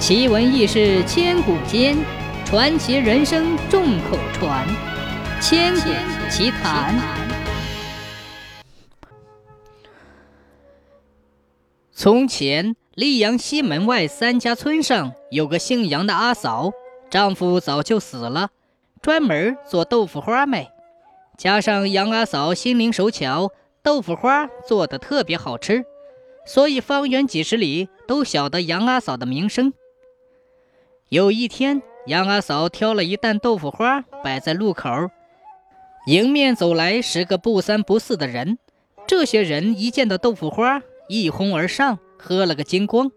奇闻异事千古间，传奇人生众口传。千古奇谈。从前，溧阳西门外三家村上有个姓杨的阿嫂，丈夫早就死了，专门做豆腐花卖。加上杨阿嫂心灵手巧，豆腐花做的特别好吃，所以方圆几十里都晓得杨阿嫂的名声。有一天，杨阿嫂挑了一担豆腐花摆在路口，迎面走来十个不三不四的人。这些人一见到豆腐花，一哄而上，喝了个精光。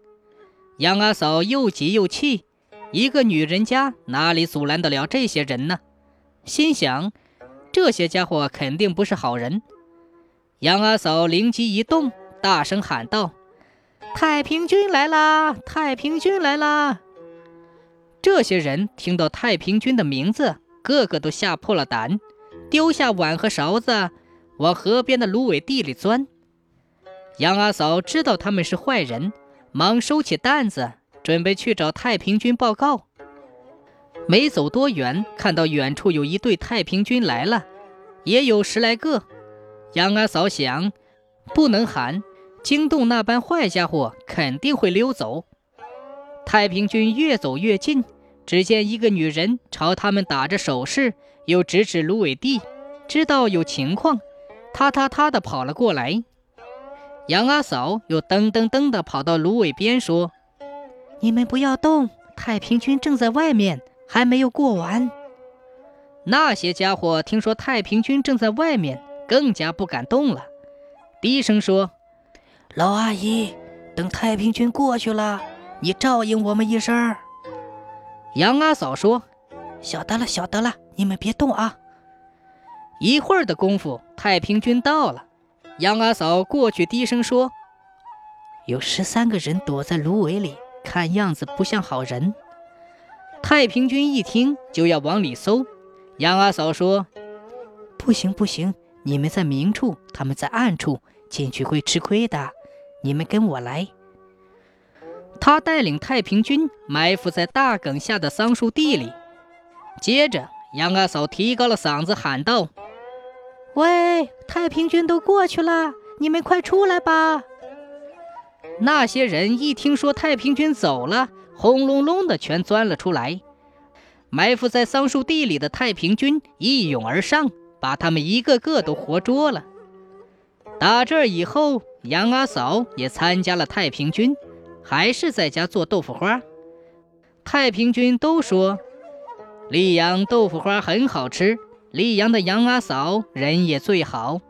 杨阿嫂又急又气，一个女人家哪里阻拦得了这些人呢？心想，这些家伙肯定不是好人。杨阿嫂灵机一动，大声喊道：“太平军来啦！太平军来啦！”这些人听到太平军的名字，个个都吓破了胆，丢下碗和勺子，往河边的芦苇地里钻。杨阿嫂知道他们是坏人，忙收起担子，准备去找太平军报告。没走多远，看到远处有一队太平军来了，也有十来个。杨阿嫂想，不能喊，惊动那帮坏家伙，肯定会溜走。太平军越走越近。只见一个女人朝他们打着手势，又指指芦苇地，知道有情况，踏踏踏地跑了过来。杨阿嫂又噔噔噔地跑到芦苇边，说：“你们不要动，太平军正在外面，还没有过完。”那些家伙听说太平军正在外面，更加不敢动了，低声说：“老阿姨，等太平军过去了，你照应我们一声。”杨阿嫂说：“晓得了，晓得了，你们别动啊。”一会儿的功夫，太平军到了。杨阿嫂过去低声说：“有十三个人躲在芦苇里，看样子不像好人。”太平军一听就要往里搜。杨阿嫂说：“不行不行，你们在明处，他们在暗处，进去会吃亏的。你们跟我来。”他带领太平军埋伏在大埂下的桑树地里。接着，杨阿嫂提高了嗓子喊道：“喂，太平军都过去了，你们快出来吧！”那些人一听说太平军走了，轰隆隆的全钻了出来。埋伏在桑树地里的太平军一涌而上，把他们一个个都活捉了。打这以后，杨阿嫂也参加了太平军。还是在家做豆腐花。太平军都说溧阳豆腐花很好吃，溧阳的杨阿嫂人也最好。